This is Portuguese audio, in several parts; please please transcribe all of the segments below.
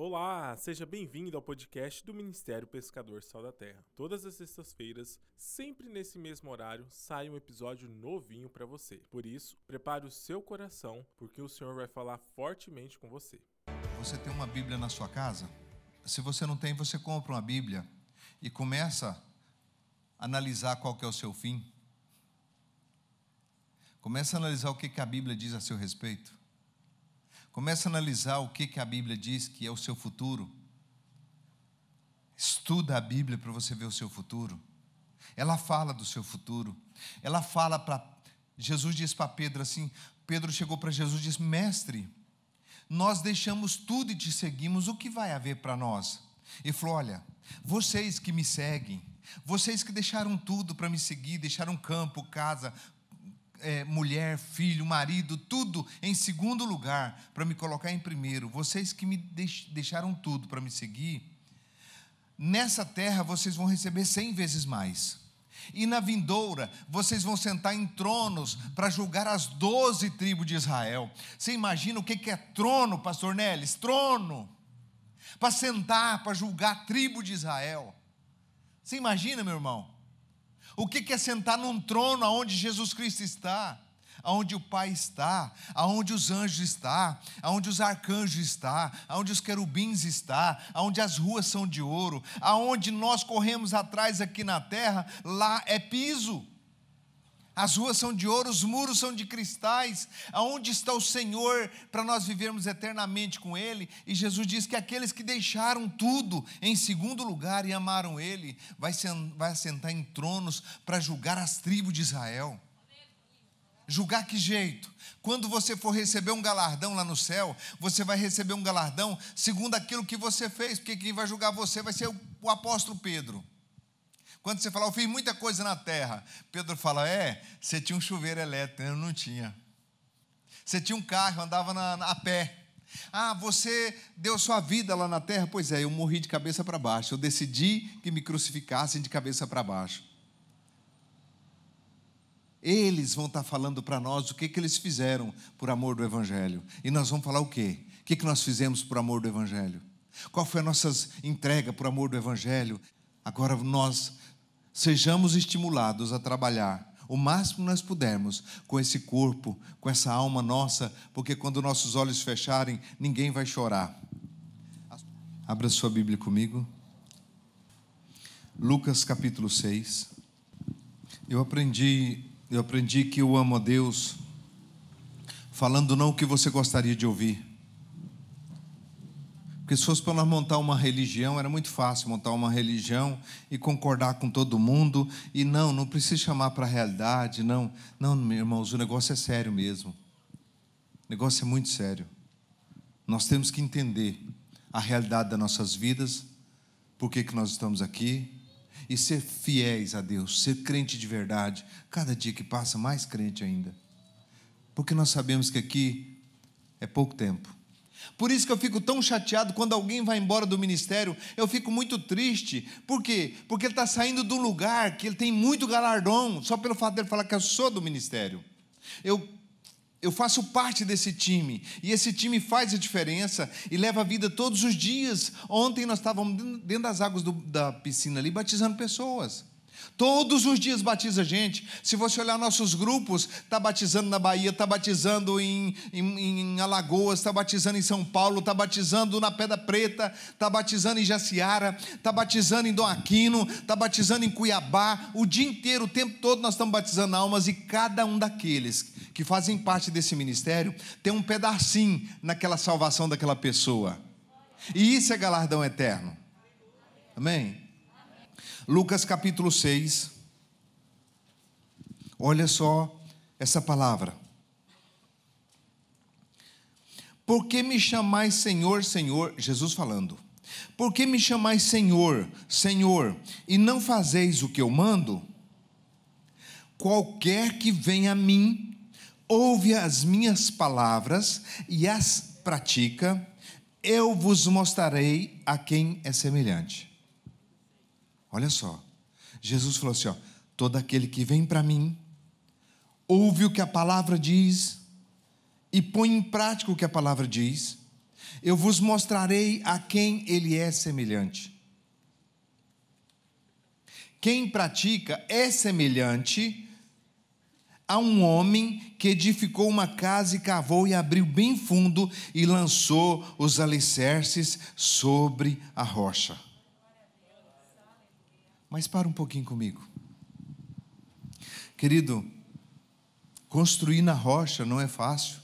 Olá, seja bem-vindo ao podcast do Ministério Pescador Sal da Terra. Todas as sextas-feiras, sempre nesse mesmo horário, sai um episódio novinho para você. Por isso, prepare o seu coração, porque o Senhor vai falar fortemente com você. Você tem uma Bíblia na sua casa? Se você não tem, você compra uma Bíblia e começa a analisar qual é o seu fim. Começa a analisar o que a Bíblia diz a seu respeito. Comece a analisar o que, que a Bíblia diz que é o seu futuro. Estuda a Bíblia para você ver o seu futuro. Ela fala do seu futuro. Ela fala para. Jesus diz para Pedro assim: Pedro chegou para Jesus e disse: Mestre, nós deixamos tudo e te seguimos, o que vai haver para nós? E falou: Olha, vocês que me seguem, vocês que deixaram tudo para me seguir, deixaram campo, casa, é, mulher, filho, marido, tudo em segundo lugar, para me colocar em primeiro. Vocês que me deixaram tudo para me seguir, nessa terra vocês vão receber cem vezes mais. E na vindoura, vocês vão sentar em tronos para julgar as doze tribos de Israel. Você imagina o que é trono, pastor Neles? Trono. Para sentar, para julgar a tribo de Israel. Você imagina, meu irmão? O que é sentar num trono aonde Jesus Cristo está? Aonde o Pai está, aonde os anjos estão, aonde os arcanjos estão, aonde os querubins estão, aonde as ruas são de ouro, aonde nós corremos atrás aqui na terra, lá é piso. As ruas são de ouro, os muros são de cristais. Aonde está o Senhor para nós vivermos eternamente com Ele? E Jesus diz que aqueles que deixaram tudo em segundo lugar e amaram Ele, vai, vai assentar em tronos para julgar as tribos de Israel. Julgar que jeito? Quando você for receber um galardão lá no céu, você vai receber um galardão segundo aquilo que você fez, porque quem vai julgar você vai ser o apóstolo Pedro. Quando você fala, eu fiz muita coisa na terra, Pedro fala, é, você tinha um chuveiro elétrico, eu não tinha. Você tinha um carro, andava na, na, a pé. Ah, você deu sua vida lá na terra? Pois é, eu morri de cabeça para baixo. Eu decidi que me crucificassem de cabeça para baixo. Eles vão estar falando para nós o que, que eles fizeram por amor do Evangelho. E nós vamos falar o quê? O que, que nós fizemos por amor do Evangelho? Qual foi a nossa entrega por amor do Evangelho? Agora nós sejamos estimulados a trabalhar o máximo nós pudermos com esse corpo, com essa alma nossa, porque quando nossos olhos fecharem, ninguém vai chorar. Abra sua Bíblia comigo. Lucas capítulo 6. Eu aprendi, eu aprendi que eu amo a Deus falando não o que você gostaria de ouvir, porque se fosse para nós montar uma religião, era muito fácil montar uma religião e concordar com todo mundo. E não, não precisa chamar para a realidade, não. Não, meus irmãos, o negócio é sério mesmo. O negócio é muito sério. Nós temos que entender a realidade das nossas vidas, por que, que nós estamos aqui, e ser fiéis a Deus, ser crente de verdade. Cada dia que passa, mais crente ainda. Porque nós sabemos que aqui é pouco tempo. Por isso que eu fico tão chateado quando alguém vai embora do ministério, eu fico muito triste. Por quê? Porque ele está saindo do lugar que ele tem muito galardão, só pelo fato dele falar que eu sou do ministério. Eu, eu faço parte desse time, e esse time faz a diferença e leva a vida todos os dias. Ontem nós estávamos dentro das águas do, da piscina ali, batizando pessoas. Todos os dias batiza gente. Se você olhar nossos grupos, está batizando na Bahia, está batizando em, em, em Alagoas, está batizando em São Paulo, está batizando na Pedra Preta, está batizando em Jaciara, está batizando em Dom Aquino, está batizando em Cuiabá. O dia inteiro, o tempo todo, nós estamos batizando almas e cada um daqueles que fazem parte desse ministério tem um pedacinho naquela salvação daquela pessoa. E isso é galardão eterno. Amém? Lucas capítulo 6. Olha só essa palavra. Por que me chamais Senhor, Senhor? Jesus falando. Por que me chamais Senhor, Senhor, e não fazeis o que eu mando? Qualquer que venha a mim, ouve as minhas palavras e as pratica, eu vos mostrarei a quem é semelhante. Olha só. Jesus falou assim: ó, todo aquele que vem para mim, ouve o que a palavra diz e põe em prática o que a palavra diz, eu vos mostrarei a quem ele é semelhante. Quem pratica é semelhante a um homem que edificou uma casa e cavou e abriu bem fundo e lançou os alicerces sobre a rocha. Mas para um pouquinho comigo. Querido, construir na rocha não é fácil.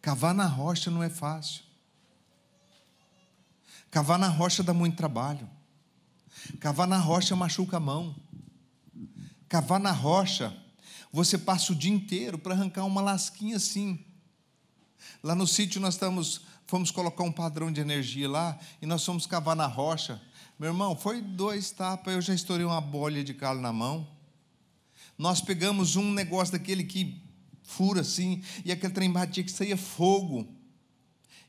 Cavar na rocha não é fácil. Cavar na rocha dá muito trabalho. Cavar na rocha machuca a mão. Cavar na rocha, você passa o dia inteiro para arrancar uma lasquinha assim. Lá no sítio nós estamos, fomos colocar um padrão de energia lá e nós fomos cavar na rocha. Meu irmão, foi dois tapas, eu já estourei uma bolha de calo na mão. Nós pegamos um negócio daquele que fura assim, e aquele trem batia que saía fogo.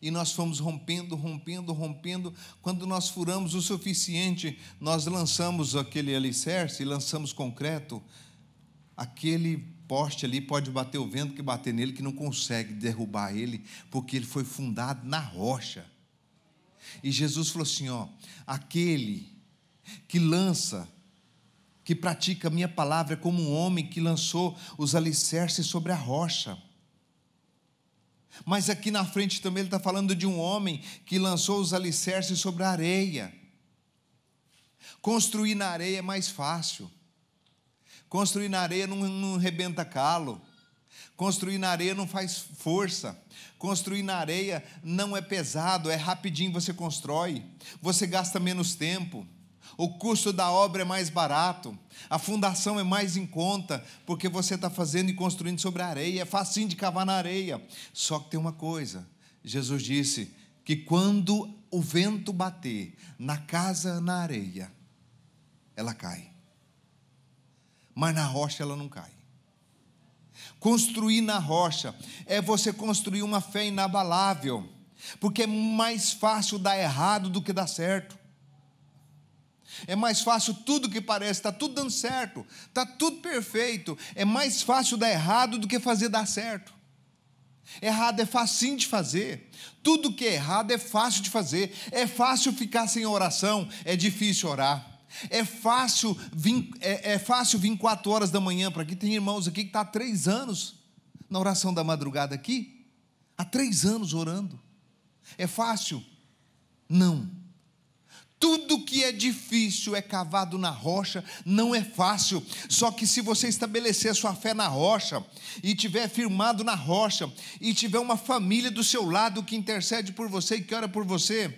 E nós fomos rompendo, rompendo, rompendo. Quando nós furamos o suficiente, nós lançamos aquele alicerce, lançamos concreto. Aquele poste ali pode bater o vento que bater nele, que não consegue derrubar ele, porque ele foi fundado na rocha. E Jesus falou assim: ó, aquele que lança, que pratica a minha palavra, é como um homem que lançou os alicerces sobre a rocha. Mas aqui na frente também ele está falando de um homem que lançou os alicerces sobre a areia. Construir na areia é mais fácil. Construir na areia não, não rebenta calo. Construir na areia não faz força. Construir na areia não é pesado, é rapidinho você constrói. Você gasta menos tempo. O custo da obra é mais barato, a fundação é mais em conta, porque você está fazendo e construindo sobre a areia, é facinho de cavar na areia. Só que tem uma coisa: Jesus disse que quando o vento bater na casa na areia, ela cai, mas na rocha ela não cai. Construir na rocha é você construir uma fé inabalável, porque é mais fácil dar errado do que dar certo. É mais fácil tudo que parece, está tudo dando certo, está tudo perfeito. É mais fácil dar errado do que fazer dar certo. Errado é facinho de fazer. Tudo que é errado é fácil de fazer. É fácil ficar sem oração, é difícil orar. É fácil vir, é, é fácil vir quatro horas da manhã para aqui. Tem irmãos aqui que tá há três anos na oração da madrugada aqui. Há três anos orando. É fácil? Não. Tudo que é difícil é cavado na rocha, não é fácil. Só que se você estabelecer a sua fé na rocha, e tiver firmado na rocha, e tiver uma família do seu lado que intercede por você e que ora por você,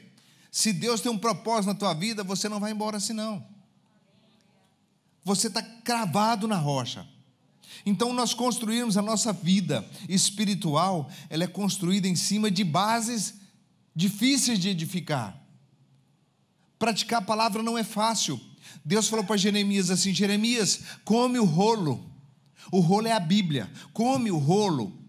se Deus tem um propósito na tua vida, você não vai embora assim não. Você está cravado na rocha. Então nós construímos a nossa vida espiritual, ela é construída em cima de bases difíceis de edificar. Praticar a palavra não é fácil. Deus falou para Jeremias assim: Jeremias, come o rolo. O rolo é a Bíblia. Come o rolo.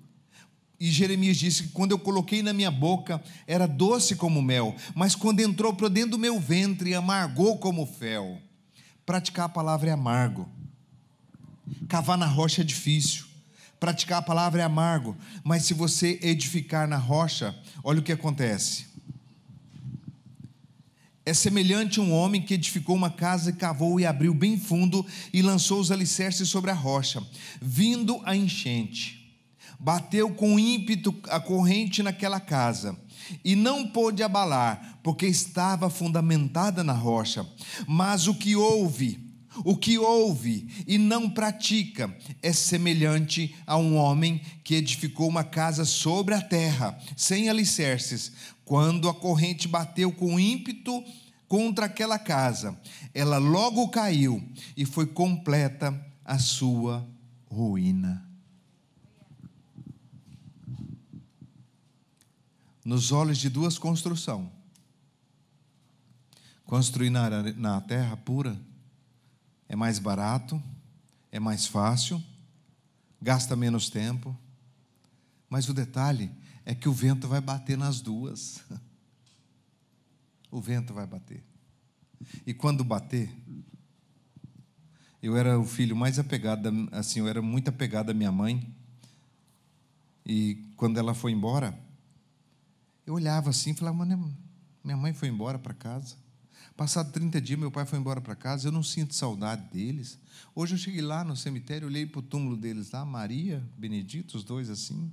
E Jeremias disse que quando eu coloquei na minha boca era doce como mel, mas quando entrou para dentro do meu ventre amargou como fel. Praticar a palavra é amargo. Cavar na rocha é difícil. Praticar a palavra é amargo, mas se você edificar na rocha, olha o que acontece é semelhante a um homem que edificou uma casa, cavou e abriu bem fundo e lançou os alicerces sobre a rocha. Vindo a enchente, bateu com ímpeto a corrente naquela casa e não pôde abalar, porque estava fundamentada na rocha. Mas o que ouve, o que ouve e não pratica é semelhante a um homem que edificou uma casa sobre a terra, sem alicerces. Quando a corrente bateu com ímpeto contra aquela casa, ela logo caiu e foi completa a sua ruína. Nos olhos de duas construções, construir na, na terra pura é mais barato, é mais fácil, gasta menos tempo, mas o detalhe é que o vento vai bater nas duas. O vento vai bater. E quando bater, eu era o filho mais apegado, assim, eu era muito apegado à minha mãe. E quando ela foi embora, Eu olhava assim e falava, mano, minha mãe foi embora para casa. Passado 30 dias, meu pai foi embora para casa. Eu não sinto saudade deles. Hoje eu cheguei lá no cemitério, olhei para o túmulo deles lá, Maria, Benedito, os dois assim.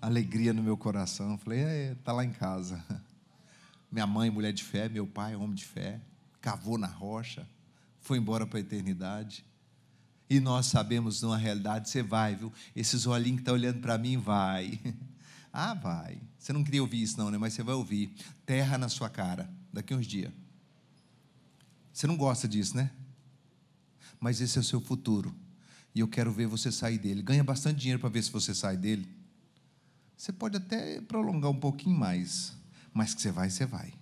Alegria no meu coração. Falei, é, tá lá em casa. Minha mãe, mulher de fé, meu pai, homem de fé, cavou na rocha, foi embora para a eternidade. E nós sabemos, numa realidade, você vai, viu? Esses olhinhos que estão tá olhando para mim, vai. Ah, vai. Você não queria ouvir isso, não, né? Mas você vai ouvir. Terra na sua cara, daqui uns dias. Você não gosta disso, né? Mas esse é o seu futuro. E eu quero ver você sair dele. Ganha bastante dinheiro para ver se você sai dele. Você pode até prolongar um pouquinho mais. Mas que você vai, você vai.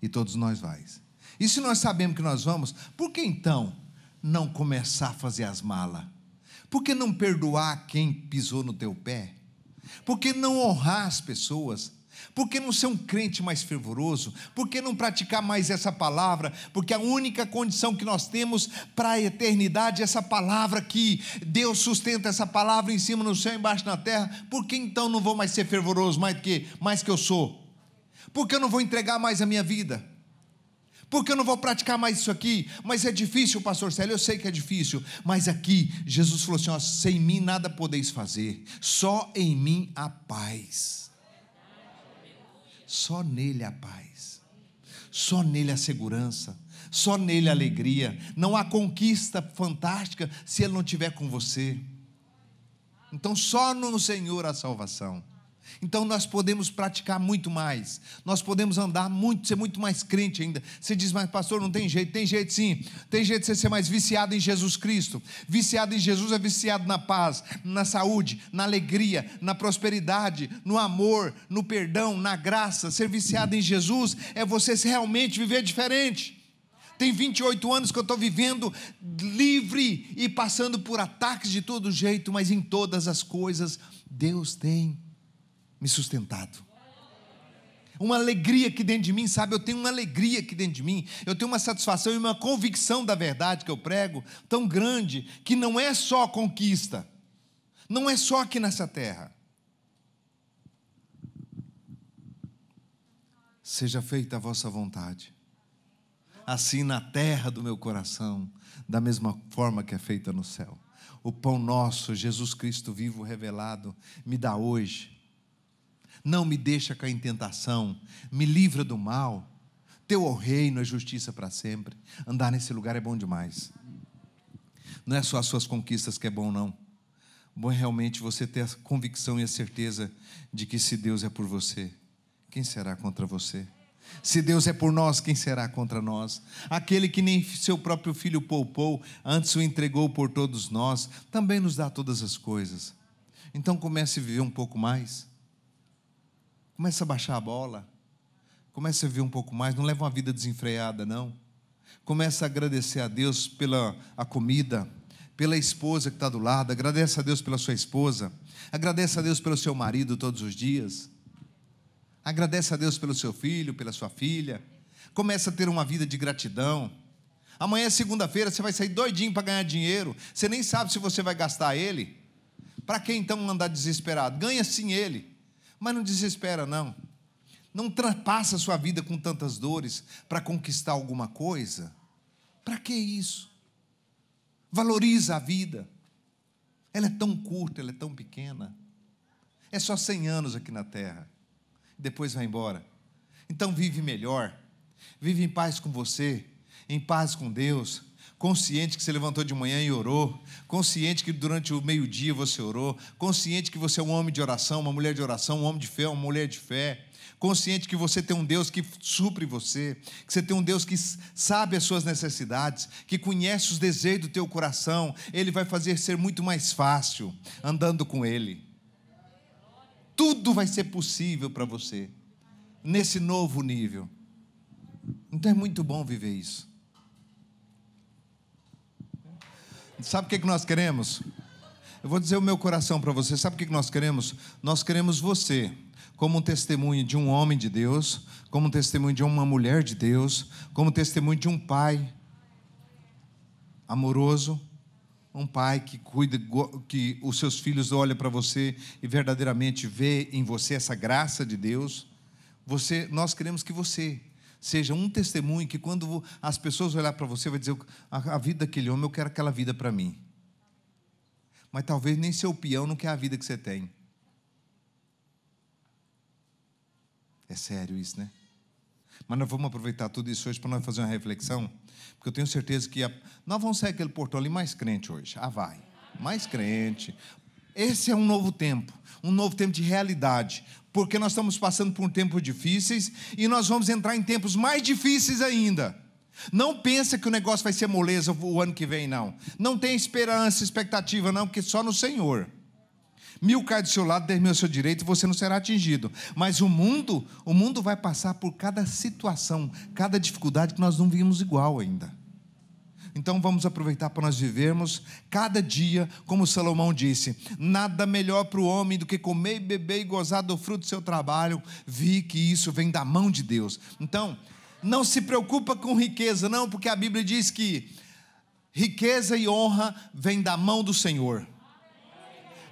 E todos nós vais. E se nós sabemos que nós vamos, por que então não começar a fazer as malas? Por que não perdoar quem pisou no teu pé? Por que não honrar as pessoas? Por que não ser um crente mais fervoroso? Por que não praticar mais essa palavra? Porque a única condição que nós temos para a eternidade é essa palavra que Deus sustenta essa palavra em cima no céu, embaixo na terra. Por que então não vou mais ser fervoroso mais que mais que eu sou? Por que eu não vou entregar mais a minha vida? Porque eu não vou praticar mais isso aqui. Mas é difícil, pastor Célio, eu sei que é difícil. Mas aqui, Jesus falou assim: ó, sem mim nada podeis fazer, só em mim a paz. Só nele a paz, só nele a segurança, só nele a alegria. Não há conquista fantástica se ele não estiver com você. Então, só no Senhor a salvação. Então nós podemos praticar muito mais, nós podemos andar muito, ser muito mais crente ainda. Você diz, mas pastor, não tem jeito, tem jeito sim, tem jeito de você ser mais viciado em Jesus Cristo. Viciado em Jesus é viciado na paz, na saúde, na alegria, na prosperidade, no amor, no perdão, na graça. Ser viciado em Jesus é você realmente viver diferente. Tem 28 anos que eu estou vivendo livre e passando por ataques de todo jeito, mas em todas as coisas Deus tem me sustentado. Uma alegria aqui dentro de mim, sabe? Eu tenho uma alegria aqui dentro de mim. Eu tenho uma satisfação e uma convicção da verdade que eu prego tão grande que não é só conquista, não é só aqui nessa terra. Seja feita a vossa vontade, assim na terra do meu coração, da mesma forma que é feita no céu. O pão nosso, Jesus Cristo vivo revelado, me dá hoje não me deixa cair em tentação, me livra do mal. Teu o reino é justiça para sempre. Andar nesse lugar é bom demais. Não é só as suas conquistas que é bom, não. Bom é realmente você ter a convicção e a certeza de que se Deus é por você, quem será contra você? Se Deus é por nós, quem será contra nós? Aquele que nem seu próprio filho poupou, antes o entregou por todos nós, também nos dá todas as coisas. Então comece a viver um pouco mais Começa a baixar a bola. Começa a ver um pouco mais. Não leva uma vida desenfreada, não. Começa a agradecer a Deus pela a comida, pela esposa que está do lado. Agradece a Deus pela sua esposa. Agradece a Deus pelo seu marido todos os dias. Agradece a Deus pelo seu filho, pela sua filha. Começa a ter uma vida de gratidão. Amanhã é segunda-feira, você vai sair doidinho para ganhar dinheiro. Você nem sabe se você vai gastar ele. Para que então andar desesperado? Ganha sim ele. Mas não desespera, não. Não ultrapassa a sua vida com tantas dores para conquistar alguma coisa. Para que isso? Valoriza a vida. Ela é tão curta, ela é tão pequena. É só 100 anos aqui na terra. Depois vai embora. Então vive melhor. Vive em paz com você, em paz com Deus, consciente que você levantou de manhã e orou, consciente que durante o meio-dia você orou, consciente que você é um homem de oração, uma mulher de oração, um homem de fé, uma mulher de fé, consciente que você tem um Deus que supre você, que você tem um Deus que sabe as suas necessidades, que conhece os desejos do teu coração, ele vai fazer ser muito mais fácil andando com ele. Tudo vai ser possível para você nesse novo nível. Então é muito bom viver isso. Sabe o que, que nós queremos? Eu vou dizer o meu coração para você. Sabe o que, que nós queremos? Nós queremos você como um testemunho de um homem de Deus, como um testemunho de uma mulher de Deus, como um testemunho de um pai amoroso, Um pai que cuida, que os seus filhos olham para você e verdadeiramente vê em você essa graça de Deus. Você, nós queremos que você seja um testemunho que quando as pessoas olhar para você vai dizer a, vida daquele homem eu quero aquela vida para mim. Mas talvez nem seu peão não quer a vida que você tem. É sério isso, né? Mas nós vamos aproveitar tudo isso hoje para nós fazer uma reflexão, porque eu tenho certeza que a... nós vamos sair aquele portão ali mais crente hoje. Ah, vai. Mais crente. Esse é um novo tempo, um novo tempo de realidade, porque nós estamos passando por tempos difíceis e nós vamos entrar em tempos mais difíceis ainda. Não pensa que o negócio vai ser moleza o ano que vem, não. Não tem esperança, expectativa, não, porque só no Senhor. Mil cai do seu lado, dez mil ao seu direito, e você não será atingido. Mas o mundo, o mundo vai passar por cada situação, cada dificuldade que nós não vimos igual ainda. Então vamos aproveitar para nós vivermos cada dia, como Salomão disse: nada melhor para o homem do que comer, beber e gozar do fruto do seu trabalho. Vi que isso vem da mão de Deus. Então, não se preocupa com riqueza, não, porque a Bíblia diz que riqueza e honra vem da mão do Senhor.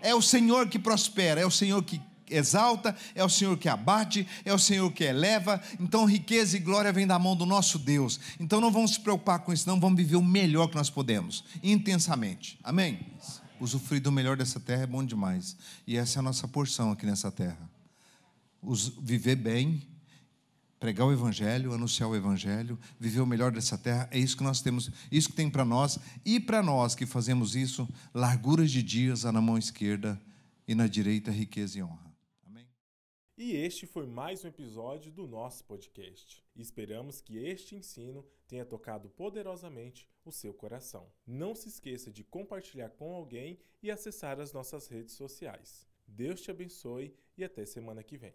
É o Senhor que prospera, é o Senhor que exalta, é o Senhor que abate, é o Senhor que eleva. Então, riqueza e glória vem da mão do nosso Deus. Então, não vamos se preocupar com isso, não. Vamos viver o melhor que nós podemos, intensamente. Amém? Usufruir do melhor dessa terra é bom demais. E essa é a nossa porção aqui nessa terra. Viver bem pregar o evangelho, anunciar o evangelho, viver o melhor dessa terra, é isso que nós temos, isso que tem para nós e para nós que fazemos isso, larguras de dias na mão esquerda e na direita riqueza e honra. E este foi mais um episódio do nosso podcast. Esperamos que este ensino tenha tocado poderosamente o seu coração. Não se esqueça de compartilhar com alguém e acessar as nossas redes sociais. Deus te abençoe e até semana que vem.